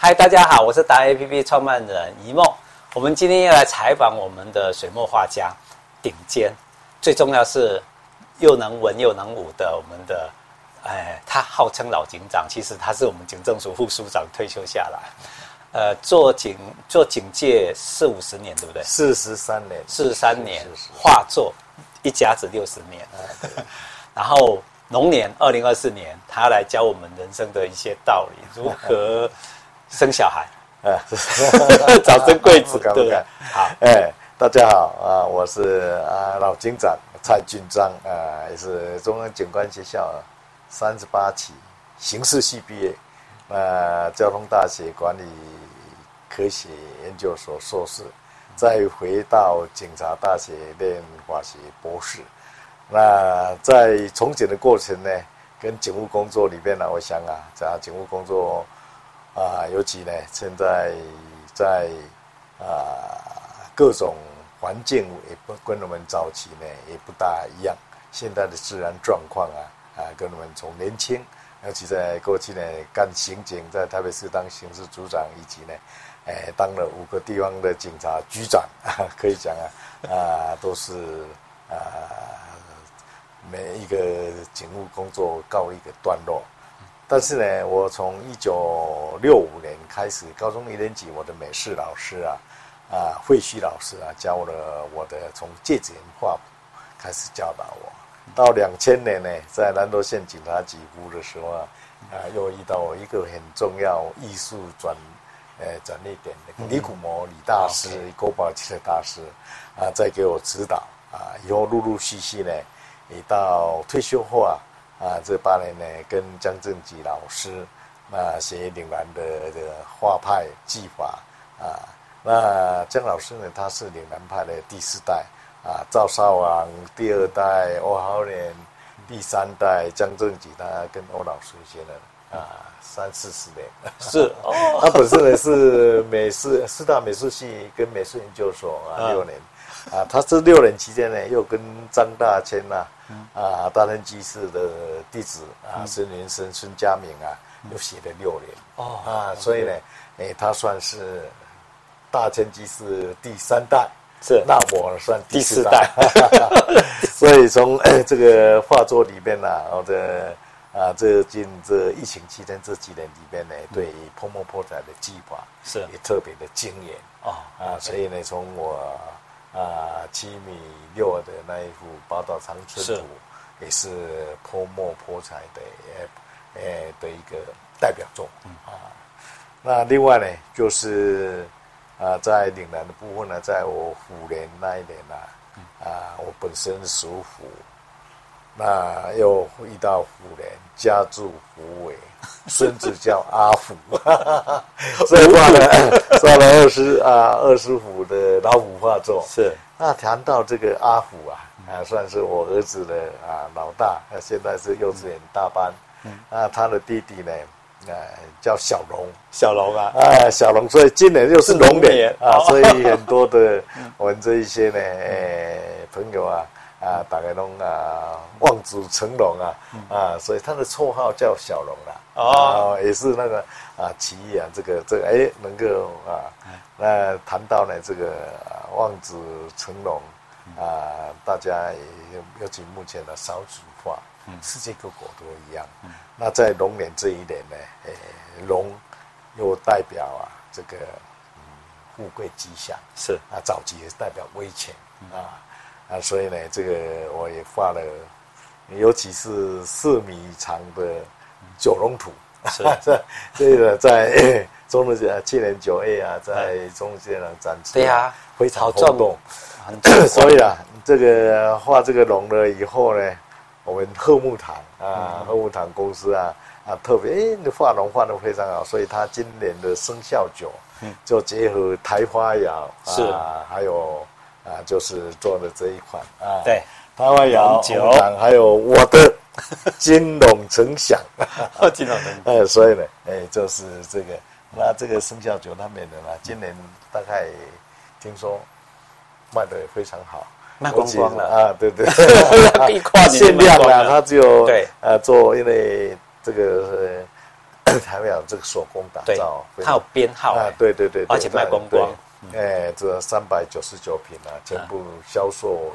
嗨，大家好，我是达 APP 创办人一梦。我们今天要来采访我们的水墨画家，顶尖，最重要是又能文又能武的我们的，哎，他号称老警长，其实他是我们警政署副署长退休下来，呃，做警做警戒四五十年，对不对？四十三年，四十三年，画作一甲子六十年，然后龙年二零二四年，他来教我们人生的一些道理，如何。生小孩，呃，早生贵子，对，好，哎，大家好啊，我是啊老警长蔡俊章啊，也是中央警官学校三十八期刑事系毕业，呃，交通大学管理科学研究所硕士，再回到警察大学念法学博士。那在从警的过程呢，跟警务工作里面呢，我想啊，在警务工作。啊，尤其呢，现在在啊各种环境也不跟我们早期呢也不大一样。现在的自然状况啊啊，跟我们从年轻，尤其在过去呢干刑警，在台北市当刑事组长，以及呢，哎当了五个地方的警察局长，啊可以讲啊啊都是啊每一个警务工作告一个段落。但是呢，我从一九六五年开始，高中一年级，我的美术老师啊，啊，惠旭老师啊，教了我的从芥子园画开始教导我。到两千年呢，在南投县警察局服务的时候啊，啊，又遇到一个很重要艺术转，呃，转捩点的李古摩李大师、郭宝奇的大师啊，在给我指导啊，以后陆陆续续呢，也到退休后啊。啊，这八年呢，跟江正吉老师啊学岭南的这个画派技法啊。那江老师呢，他是岭南派的第四代啊，赵少昂第二代，欧豪年第三代，江正吉他跟欧老师学了啊三四十年。是哦，他本身呢是美术四大美术系跟美术研究所啊六年。啊，他这六年期间呢，又跟张大千呐、啊，啊，大天居士的弟子啊，孙云生、孙家明啊，又写了六年。哦，啊，所以呢，哎，他算是大千机是第三代，是，那我算第四代。所以从这个画作里边呢，或者啊，这近这疫情期间这几年里边呢，对泼墨泼彩的技法是也特别的精研。哦，啊，所以呢，从我。啊，七米六的那一幅《宝岛长春图》，也是泼墨泼彩的，呃，的一个代表作。嗯啊，那另外呢，就是啊，在岭南的部分呢，在我虎年那一年呢，啊，我本身属虎。那又遇到虎年，家住虎尾，孙子叫阿虎，所以画了画 了二十啊二十虎的老虎画作。是，那谈到这个阿虎啊，啊，算是我儿子的啊老大，那现在是幼稚园大班。嗯，那他的弟弟呢，呃，叫小龙，小龙啊，啊，小龙，所以今年又是龙年。啊，所以很多的 我们这一些呢，哎，朋友啊。啊，大概拢啊，望子成龙啊，啊，所以他的绰号叫小龙啦。哦，也是那个啊，奇异啊，这个这个哎，能够啊，那谈到呢这个望子成龙啊，大家也尤其目前的少子化，世界各国都一样。那在龙年这一年呢，哎，龙又代表啊这个富贵吉祥，是。啊，早期也是代表威权。啊。啊，所以呢，这个我也画了，尤其是四米长的九龙图，是。这这个在 中日节去年九月啊，在中日节的展出，对呀，非常轰动，所以啊，这个画这个龙了以后呢，我们贺木堂啊，贺木堂公司啊啊特别，哎，你画龙画的非常好，所以他今年的生肖酒，嗯。就结合台花窑是。啊，还有。啊，就是做的这一款啊，对，台花窑酒，还有我的 金龙呈祥，金龙呈祥，哎，所以呢，哎，就是这个，那这个生肖酒他们的呢，今年大概听说卖的也非常好，卖光光了。啊，对对，限量啊，它只有对，呃，做因为这个 还有这个手工打造，它有编号啊，对对对，而且卖光光。哎，这三百九十九瓶啊，全部销售。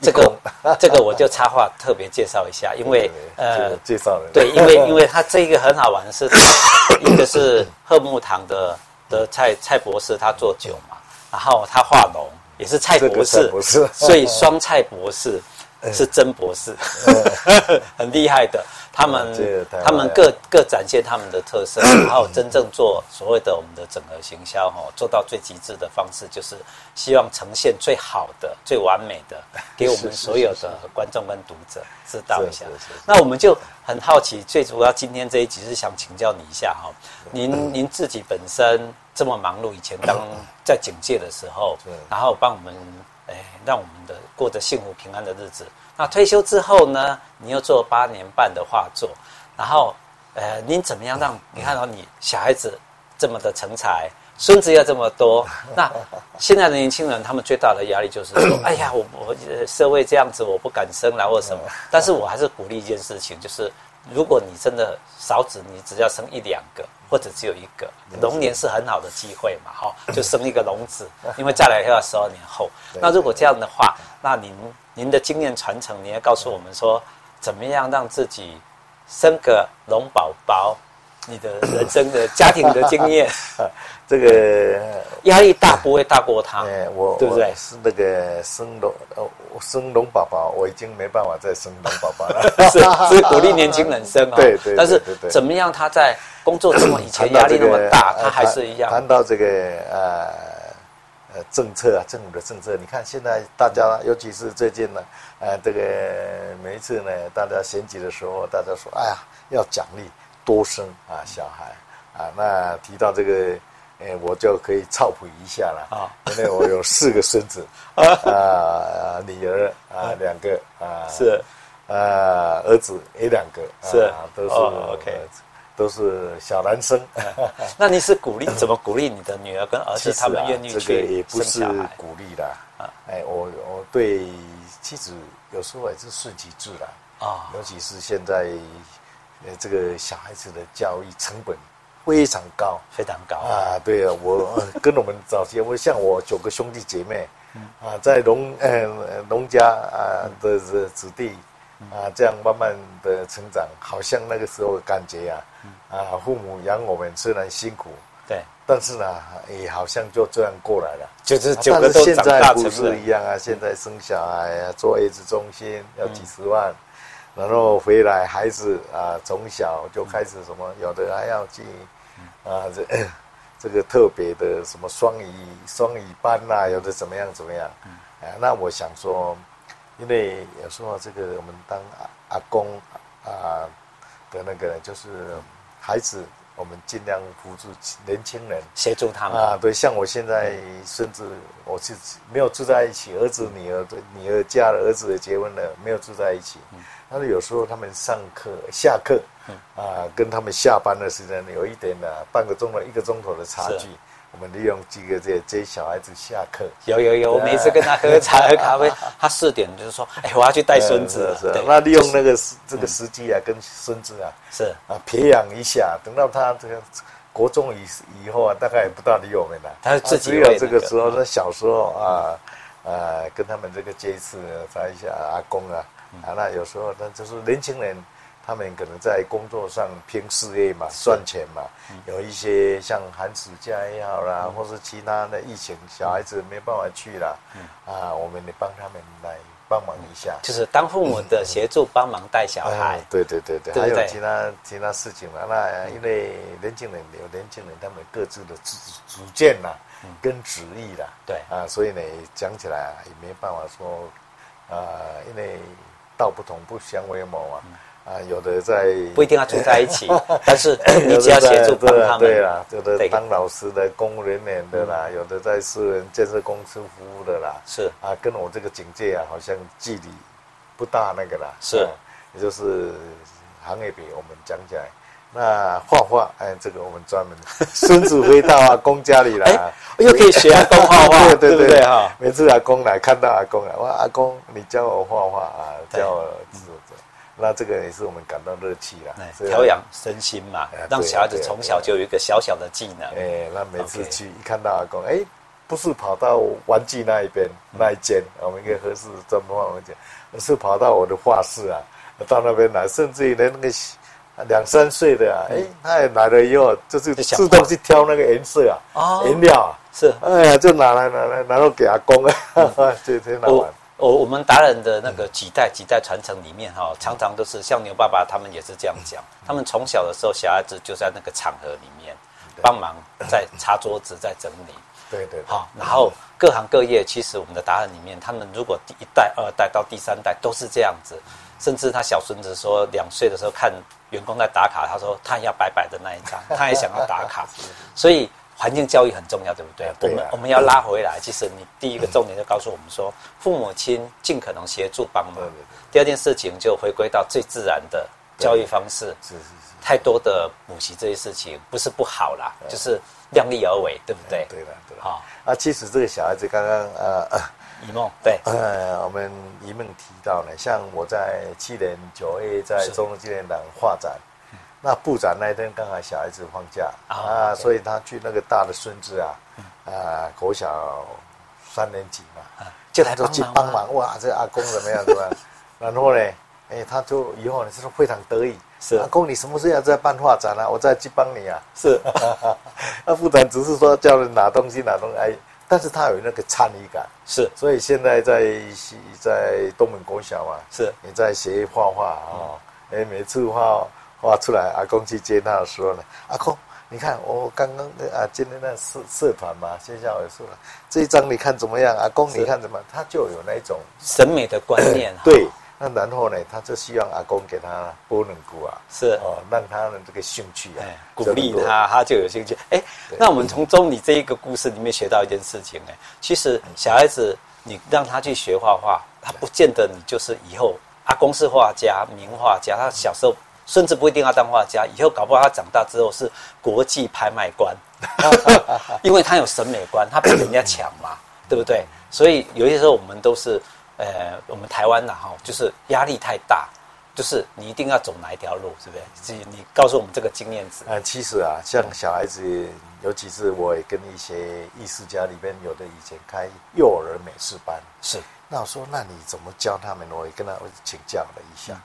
这个这个我就插话特别介绍一下，因为呃，介绍了对，因为 因为它这个很好玩的是，一个是贺木堂的的蔡蔡博士他做酒嘛，然后他画龙也是蔡博士，所以双蔡博士是真博士，很厉害的。他们他们各各展现他们的特色，然后真正做所谓的我们的整合行销哈，做到最极致的方式，就是希望呈现最好的、最完美的，给我们所有的观众跟读者知道一下。那我们就很好奇，最主要今天这一集是想请教你一下哈，您您自己本身这么忙碌，以前当 在警界的时候，然后帮我们哎，让我们的过着幸福平安的日子。那退休之后呢？你又做八年半的画作，然后，呃，您怎么样让你看到你小孩子这么的成才，孙子又这么多？那现在的年轻人，他们最大的压力就是说，哎呀，我我社会这样子，我不敢生了或什么。但是我还是鼓励一件事情，就是。如果你真的少子，你只要生一两个，或者只有一个，龙年是很好的机会嘛，哈，就生一个龙子，因为再来要十二年后。那如果这样的话，那您您的经验传承，您要告诉我们说，怎么样让自己生个龙宝宝？你的人生的家庭的经验，这个压力大不会大过他，哎，我对不对？是那个生龙哦，生龙宝宝，我已经没办法再生龙宝宝了。是是鼓励年轻人生啊，对对。但是怎么样？他在工作这么以前压力那么大，他还是一样。谈到这个呃呃政策啊，政府的政策，你看现在大家，尤其是最近呢，呃，这个每一次呢，大家选举的时候，大家说，哎呀，要奖励。多生啊，小孩。啊，那提到这个，哎，我就可以操普一下了啊，因为我有四个孙子 啊，女儿啊两个啊，是。啊，儿子也两个，是。都是 OK，都是小男生。那你是鼓励怎么鼓励你的女儿跟儿子他们愿意去这个也不是鼓励的啊，哎，我我对妻子有时候也是顺其自然啊，尤其是现在。呃，这个小孩子的教育成本非常高，非常高啊！对啊，我跟我们早期，我像我九个兄弟姐妹，啊，在农呃农家啊的的子弟啊，这样慢慢的成长，好像那个时候感觉啊，啊，父母养我们虽然辛苦，对，但是呢，也好像就这样过来了，就是九个都长大成人。但是现在不是一样啊，现在生小孩啊，做月子中心要几十万。然后回来，孩子啊，从小就开始什么，有的还要去啊，这 这个特别的什么双语双语班呐、啊，有的怎么样怎么样，啊，那我想说，因为有时候这个我们当阿阿公啊的那个，就是孩子。我们尽量扶助年轻人，协助他们啊。对，像我现在甚至，我是没有住在一起，儿子、女儿，对，女儿嫁了，儿子也结婚了，没有住在一起。但是有时候他们上课、下课，啊，跟他们下班的时间有一点的半个钟头、一个钟头的差距。我们利用几个这接小孩子下课，有有有，我每次跟他喝茶喝咖啡，他四点就是说，哎，我要去带孙子，是那利用那个时这个时机啊，跟孙子啊，是。啊，培养一下，等到他这个国中以以后啊，大概也不大理我们了。他自己有这个时候，那小时候啊，呃，跟他们这个接触，查一下阿公啊，啊，那有时候那就是年轻人。他们可能在工作上拼事业嘛，赚钱嘛，有一些像寒暑假也好啦，或是其他的疫情，小孩子没办法去了，啊，我们得帮他们来帮忙一下，就是当父母的协助帮忙带小孩，对对对对，还有其他其他事情嘛。那因为年轻人有年轻人他们各自的主主见呐，跟旨意啦，对。啊，所以呢讲起来也没办法说，啊，因为道不同不相为谋啊。啊，有的在不一定要住在一起，但是你只要协助帮他们。对啦，有的当老师的、公务人员的啦，有的在私人建设公司服务的啦。是啊，跟我这个警戒啊，好像距离不大那个啦。是，也就是行业比我们讲起来，那画画，哎，这个我们专门 孙子回到阿公家里来，又可以学阿公画画，对对对哈？每次阿公来看到阿公来，哇，阿公你教我画画啊，教我。那这个也是我们感到乐趣啦，调养身心嘛，让小孩子从小就有一个小小的技能。哎，那每次去一看到阿公，哎，不是跑到玩具那一边那一间，我们一个合适专门玩玩具，而是跑到我的画室啊，到那边来，甚至于连那个。两三岁的啊，哎，他也来了以后，就是自动去挑那个颜色啊，颜料啊，是，哎呀，就拿来拿来，然后给阿公啊，就挺好玩。我我们达人的那个几代几代传承里面哈，常常都是像牛爸爸他们也是这样讲，他们从小的时候，小孩子就在那个场合里面帮忙在擦桌子，在整理。对对。好，然后各行各业，其实我们的达人里面，他们如果第一代、二代到第三代都是这样子。甚至他小孙子说，两岁的时候看员工在打卡，他说他要白白的那一张，他也想要打卡。所以环境教育很重要，对不对？我们我们要拉回来。其实你第一个重点就告诉我们说，父母亲尽可能协助帮忙。第二件事情就回归到最自然的教育方式。是是是。太多的补习这些事情不是不好啦，就是量力而为，对不对？对的，对的。好啊，其实这个小孩子刚刚呃。一梦对，呃，我们一梦提到呢，像我在去年九月在中央纪念堂画展，那部长那一天刚好小孩子放假啊，所以他去那个大的孙子啊，啊，国小三年级嘛，就他都去帮忙哇，这阿公怎么样怎么样，然后呢，哎，他就以后呢就是非常得意，是。阿公你什么时候要再办画展啊？我再去帮你啊，是，那部长只是说叫人拿东西拿东西哎。但是他有那个参与感，是，所以现在在在东门国小嘛，是，你在学画画啊，哎，每次画画出来，阿公去接他的时候呢，阿公，你看我刚刚啊，今天那社社团嘛，线下也说了，这一张你看怎么样？阿公你看怎么？他就有那种审美的观念，对。那然后呢，他就希望阿公给他拨能鼓啊，是哦，让他的这个兴趣啊，鼓励他，他就有兴趣。哎，那我们从中你这一个故事里面学到一件事情，哎，其实小孩子你让他去学画画，他不见得你就是以后阿公是画家、名画家，他小时候甚至不一定要当画家，以后搞不好他长大之后是国际拍卖官，因为他有审美观，他比人家强嘛，对不对？所以有些时候我们都是。呃，我们台湾的，哈，就是压力太大，就是你一定要走哪一条路，是不是？你告诉我们这个经验值。呃，其实啊，像小孩子，尤其是我也跟一些艺术家里边有的以前开幼儿美术班，是。那我说，那你怎么教他们？我也跟他请教了一下。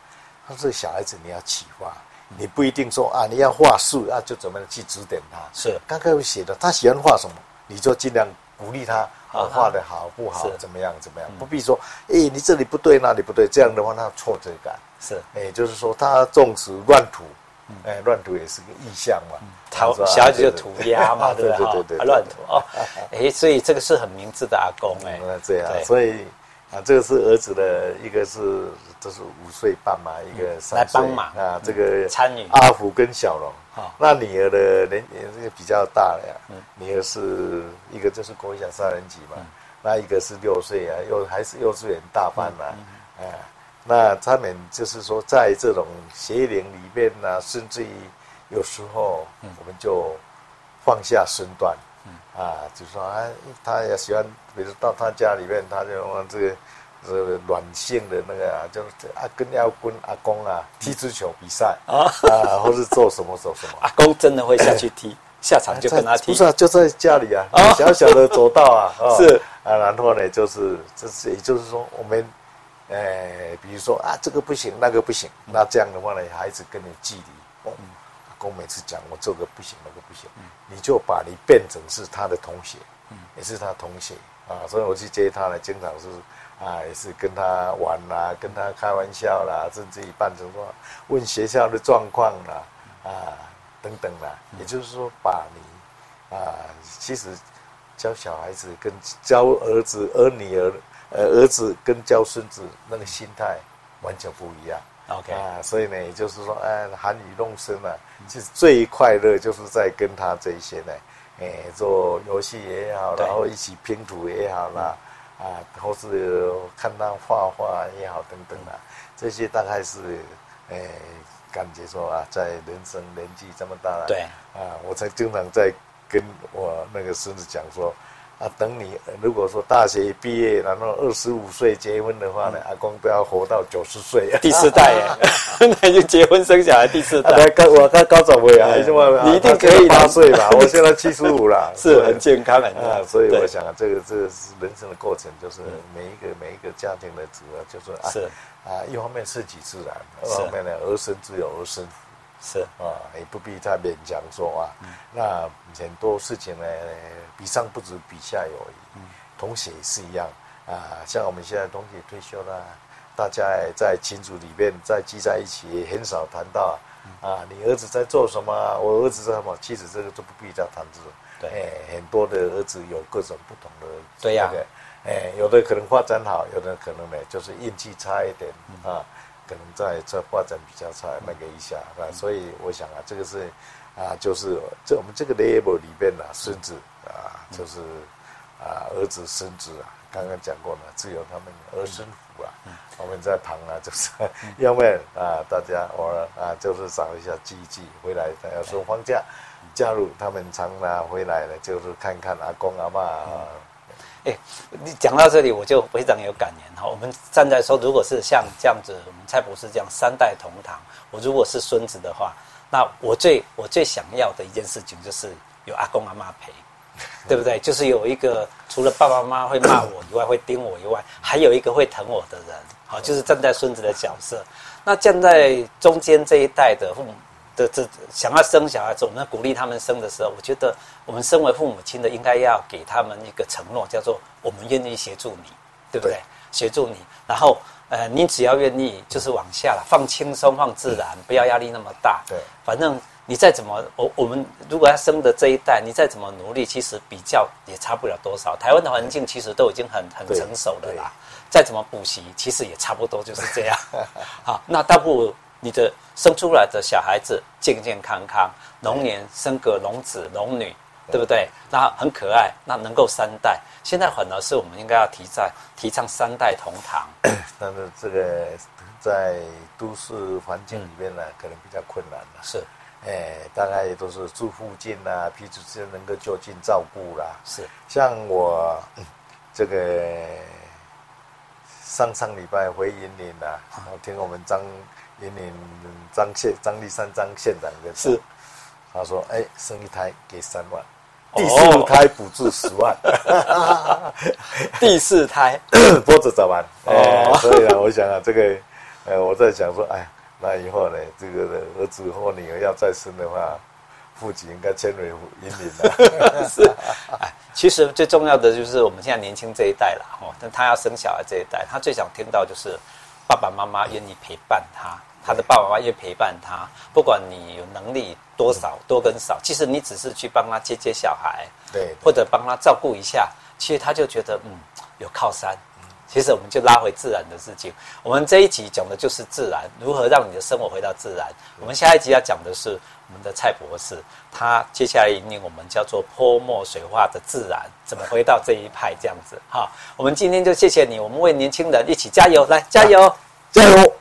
他说，小孩子你要启发，你不一定说啊，你要画树啊，就怎么去指点他。是。刚刚有写的，他喜欢画什么，你就尽量鼓励他。啊，画的好不好？怎么样？怎么样？不必说，哎，你这里不对，那里不对，这样的话，那挫折感是。哎，就是说，他纵使乱涂，哎，乱涂也是个意象嘛。他小孩子就涂鸦嘛，对对对对，乱涂哦。哎，所以这个是很明智的阿公哎。这样，所以啊，这个是儿子的一个是，这是五岁半嘛，一个三岁。来帮忙啊，这个参与阿福跟小龙。好，那女儿的年龄是比较大了呀。嗯，女儿是一个就是国小三年级嘛，那一个是六岁啊，又还是幼稚园大班嘛。哎，那他们就是说，在这种学龄里面呢，甚至于有时候我们就放下身段，啊，就说啊，他也喜欢，比如到他家里面，他就用这个。这个软性的那个啊，就是阿跟要跟阿公啊踢足球比赛啊啊，或是做什么做什么。阿公真的会下去踢，下场就跟他踢。不是啊，就在家里啊，小小的走道啊，是啊，然后呢，就是这是，也就是说，我们，呃，比如说啊，这个不行，那个不行，那这样的话呢，孩子跟你距离，公每次讲我这个不行，那个不行，你就把你变成是他的同学，也是他同学啊，所以我去接他呢，经常是。啊，也是跟他玩啦，跟他开玩笑啦，甚至于扮成说问学校的状况啦，啊等等啦，也就是说，把你啊，其实教小孩子跟教儿子、儿女儿呃儿子跟教孙子那个心态完全不一样。OK 啊，所以呢，也就是说，哎，含饴弄生啊，其实最快乐就是在跟他这些呢，哎，做游戏也好，然后一起拼图也好啦。啊，或是看他画画也好，等等啊，这些大概是，诶，感觉说啊，在人生年纪这么大了，对，啊，我才经常在跟我那个孙子讲说，啊，等你如果说大学毕业，然后二十五岁结婚的话呢，阿公都要活到九十岁，第四代耶，那就结婚生小孩第四代。我刚高长辈啊，你一定可以八岁吧？我现在七十五了，是很健康的啊。所以我想啊，这个这个是人生的过程，就是每一个每一个家庭的主要就是啊，是啊，一方面顺其自然，二方面呢，儿孙自有儿孙福。是啊，也不必太勉强说啊。嗯、那很多事情呢，比上不足，比下有余。嗯、同学也是一样啊，像我们现在同学退休了，大家在群组里面再聚在一起，也很少谈到、嗯、啊，你儿子在做什么？我儿子在什么？其实这个都不必再谈这种。对、哎，很多的儿子有各种不同的、这个。对呀、啊。哎，有的可能发展好，有的可能呢，就是运气差一点、嗯、啊。可能在这发展比较差，那个一下啊，所以我想啊，这个是啊，就是这我们这个 label 里边呢，孙子啊，就是啊，儿子孙子啊，刚刚讲过了，只有他们儿孙福啊，我们在旁啊，就是要么啊，大家我啊，就是找一下记一记，回来要说放假，加入他们常啊回来了，就是看看阿公阿嬷。哎，你讲到这里，我就非常有感言哈。我们站在说，如果是像这样子，我们蔡博士这样三代同堂，我如果是孙子的话，那我最我最想要的一件事情就是有阿公阿妈陪，对不对？就是有一个除了爸爸妈妈会骂我以外，会盯我以外，还有一个会疼我的人，好，就是站在孙子的角色。那站在中间这一代的父母。的这想要生小孩子，我们鼓励他们生的时候，我觉得我们身为父母亲的，应该要给他们一个承诺，叫做我们愿意协助你，对不对？协助你，然后呃，你只要愿意，就是往下了，放轻松，放自然，不要压力那么大。对，反正你再怎么，我我们如果要生的这一代，你再怎么努力，其实比较也差不了多少。台湾的环境其实都已经很很成熟了啦，再怎么补习，其实也差不多就是这样。好，那倒不如。你的生出来的小孩子健健康康，龙年生个龙子龙女，对不对？那很可爱，那能够三代。现在反而是我们应该要提倡提倡三代同堂。但是这个在都市环境里面呢，嗯、可能比较困难了。是，哎，大概也都是住附近啊，彼此之间能够就近照顾啦。是，像我这个上上礼拜回云林啊，我听我们张。年年张县张立山张县长的是，他说：“哎，生一胎给三万，第四胎补助十万，第四胎 波折早完。”哦，所以啊，我想啊，这个，呃，我在想说，哎，那以后呢，这个的儿子或女儿要再生的话，父亲应该迁回云林了。是，哎，其实最重要的就是我们现在年轻这一代了，哦，但他要生小孩这一代，他最想听到就是。爸爸妈妈愿意陪伴他，他的爸爸妈妈愿意陪伴他，不管你有能力多少多跟少，其实你只是去帮他接接小孩，对，或者帮他照顾一下，其实他就觉得嗯有靠山。其实我们就拉回自然的事情。我们这一集讲的就是自然，如何让你的生活回到自然。我们下一集要讲的是我们的蔡博士，他接下来引领我们叫做泼墨水画的自然，怎么回到这一派这样子。哈，我们今天就谢谢你，我们为年轻人一起加油，来加油，加油！